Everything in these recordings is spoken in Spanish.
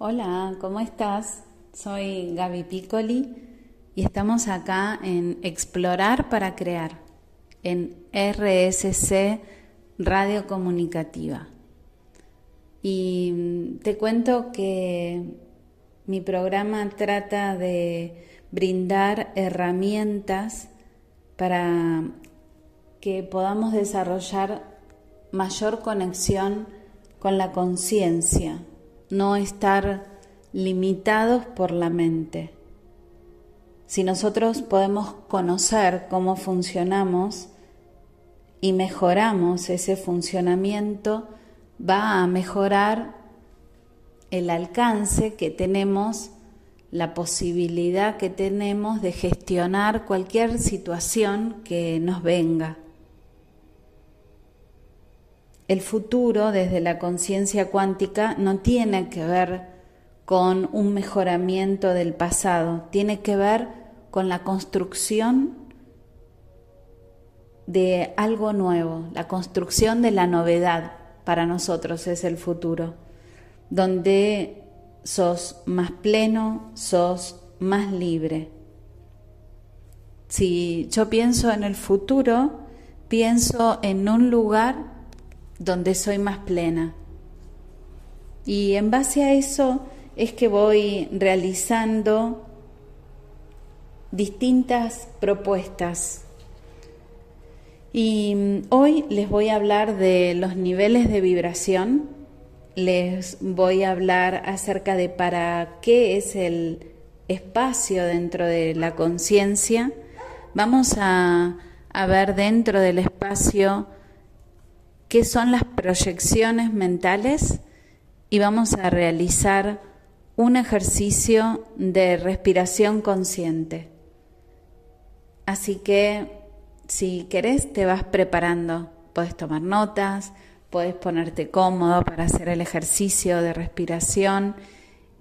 Hola, ¿cómo estás? Soy Gaby Piccoli y estamos acá en Explorar para Crear, en RSC Radio Comunicativa. Y mm, te cuento que mi programa trata de brindar herramientas para que podamos desarrollar mayor conexión con la conciencia no estar limitados por la mente. Si nosotros podemos conocer cómo funcionamos y mejoramos ese funcionamiento, va a mejorar el alcance que tenemos, la posibilidad que tenemos de gestionar cualquier situación que nos venga. El futuro desde la conciencia cuántica no tiene que ver con un mejoramiento del pasado, tiene que ver con la construcción de algo nuevo, la construcción de la novedad para nosotros es el futuro, donde sos más pleno, sos más libre. Si yo pienso en el futuro, pienso en un lugar donde soy más plena. Y en base a eso es que voy realizando distintas propuestas. Y mm, hoy les voy a hablar de los niveles de vibración, les voy a hablar acerca de para qué es el espacio dentro de la conciencia. Vamos a, a ver dentro del espacio qué son las proyecciones mentales y vamos a realizar un ejercicio de respiración consciente. Así que si querés te vas preparando, puedes tomar notas, puedes ponerte cómodo para hacer el ejercicio de respiración.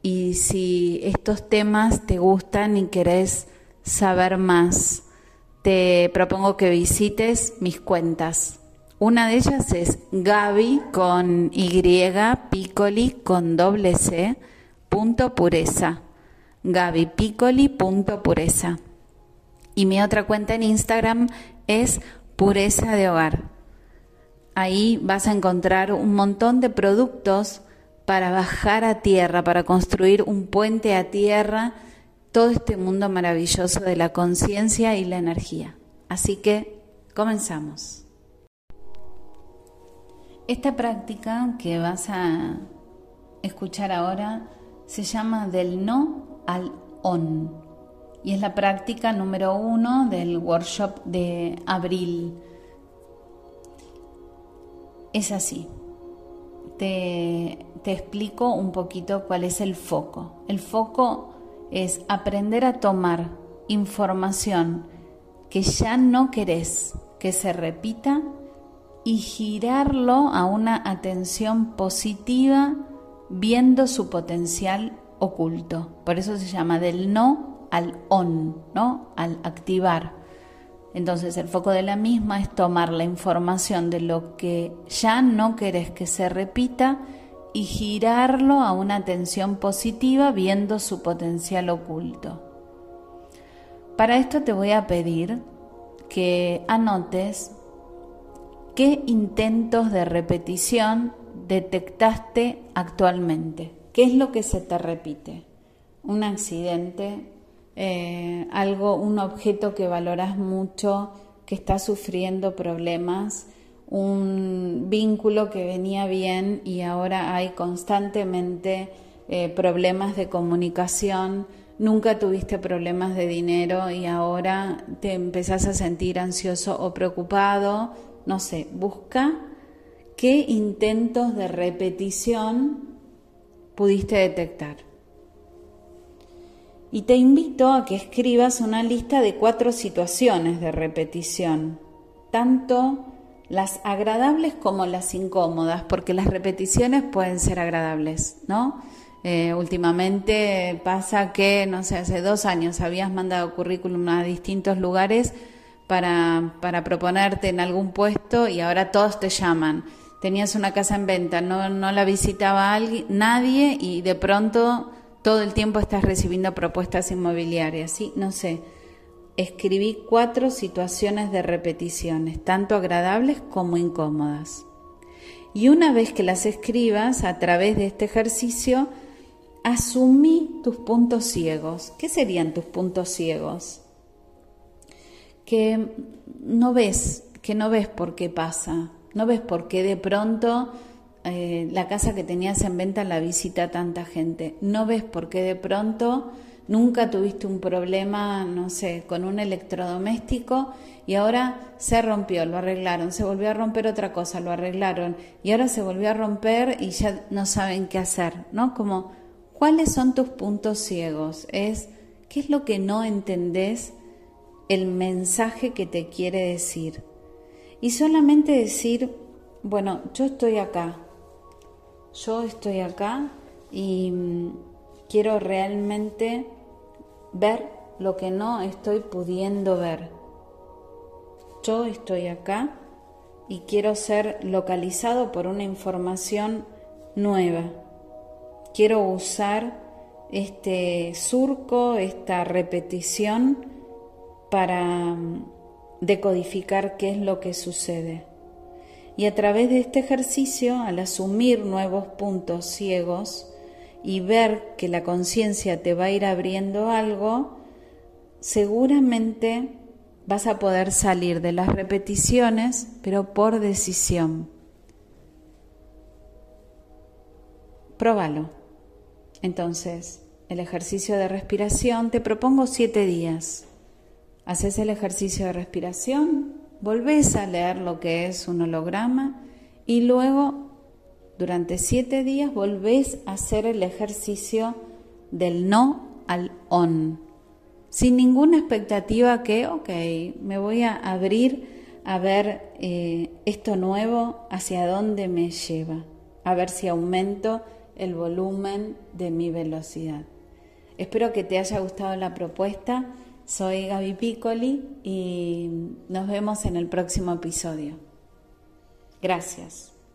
Y si estos temas te gustan y querés saber más, te propongo que visites mis cuentas una de ellas es Gaby con Y, Piccoli con doble C, punto pureza. Gaby Piccoli punto pureza. Y mi otra cuenta en Instagram es Pureza de Hogar. Ahí vas a encontrar un montón de productos para bajar a tierra, para construir un puente a tierra, todo este mundo maravilloso de la conciencia y la energía. Así que comenzamos. Esta práctica que vas a escuchar ahora se llama del no al on y es la práctica número uno del workshop de abril. Es así. Te, te explico un poquito cuál es el foco. El foco es aprender a tomar información que ya no querés que se repita y girarlo a una atención positiva viendo su potencial oculto. Por eso se llama del no al on, ¿no? Al activar. Entonces el foco de la misma es tomar la información de lo que ya no querés que se repita y girarlo a una atención positiva viendo su potencial oculto. Para esto te voy a pedir que anotes ¿Qué intentos de repetición detectaste actualmente? ¿Qué es lo que se te repite? ¿Un accidente? Eh, ¿Algo, un objeto que valoras mucho, que está sufriendo problemas? ¿Un vínculo que venía bien y ahora hay constantemente eh, problemas de comunicación? nunca tuviste problemas de dinero y ahora te empezás a sentir ansioso o preocupado no sé, busca qué intentos de repetición pudiste detectar. Y te invito a que escribas una lista de cuatro situaciones de repetición, tanto las agradables como las incómodas, porque las repeticiones pueden ser agradables, ¿no? Eh, últimamente pasa que, no sé, hace dos años habías mandado currículum a distintos lugares para, para proponerte en algún puesto y ahora todos te llaman. tenías una casa en venta, no, no la visitaba alguien, nadie y de pronto todo el tiempo estás recibiendo propuestas inmobiliarias, ¿sí? No sé. Escribí cuatro situaciones de repeticiones, tanto agradables como incómodas. Y una vez que las escribas a través de este ejercicio, asumí tus puntos ciegos. ¿Qué serían tus puntos ciegos? Que no ves, que no ves por qué pasa, no ves por qué de pronto eh, la casa que tenías en venta la visita tanta gente, no ves por qué de pronto nunca tuviste un problema, no sé, con un electrodoméstico y ahora se rompió, lo arreglaron, se volvió a romper otra cosa, lo arreglaron y ahora se volvió a romper y ya no saben qué hacer, ¿no? Como, ¿cuáles son tus puntos ciegos? Es, ¿qué es lo que no entendés el mensaje que te quiere decir? Y solamente decir, bueno, yo estoy acá, yo estoy acá y mm, quiero realmente ver lo que no estoy pudiendo ver. Yo estoy acá y quiero ser localizado por una información nueva. Quiero usar este surco, esta repetición para mm, decodificar qué es lo que sucede. Y a través de este ejercicio, al asumir nuevos puntos ciegos, y ver que la conciencia te va a ir abriendo algo, seguramente vas a poder salir de las repeticiones, pero por decisión. Próbalo. Entonces, el ejercicio de respiración, te propongo siete días. Haces el ejercicio de respiración, volvés a leer lo que es un holograma y luego durante siete días volvés a hacer el ejercicio del no al on, sin ninguna expectativa que, ok, me voy a abrir a ver eh, esto nuevo, hacia dónde me lleva, a ver si aumento el volumen de mi velocidad. Espero que te haya gustado la propuesta. Soy Gaby Piccoli y nos vemos en el próximo episodio. Gracias.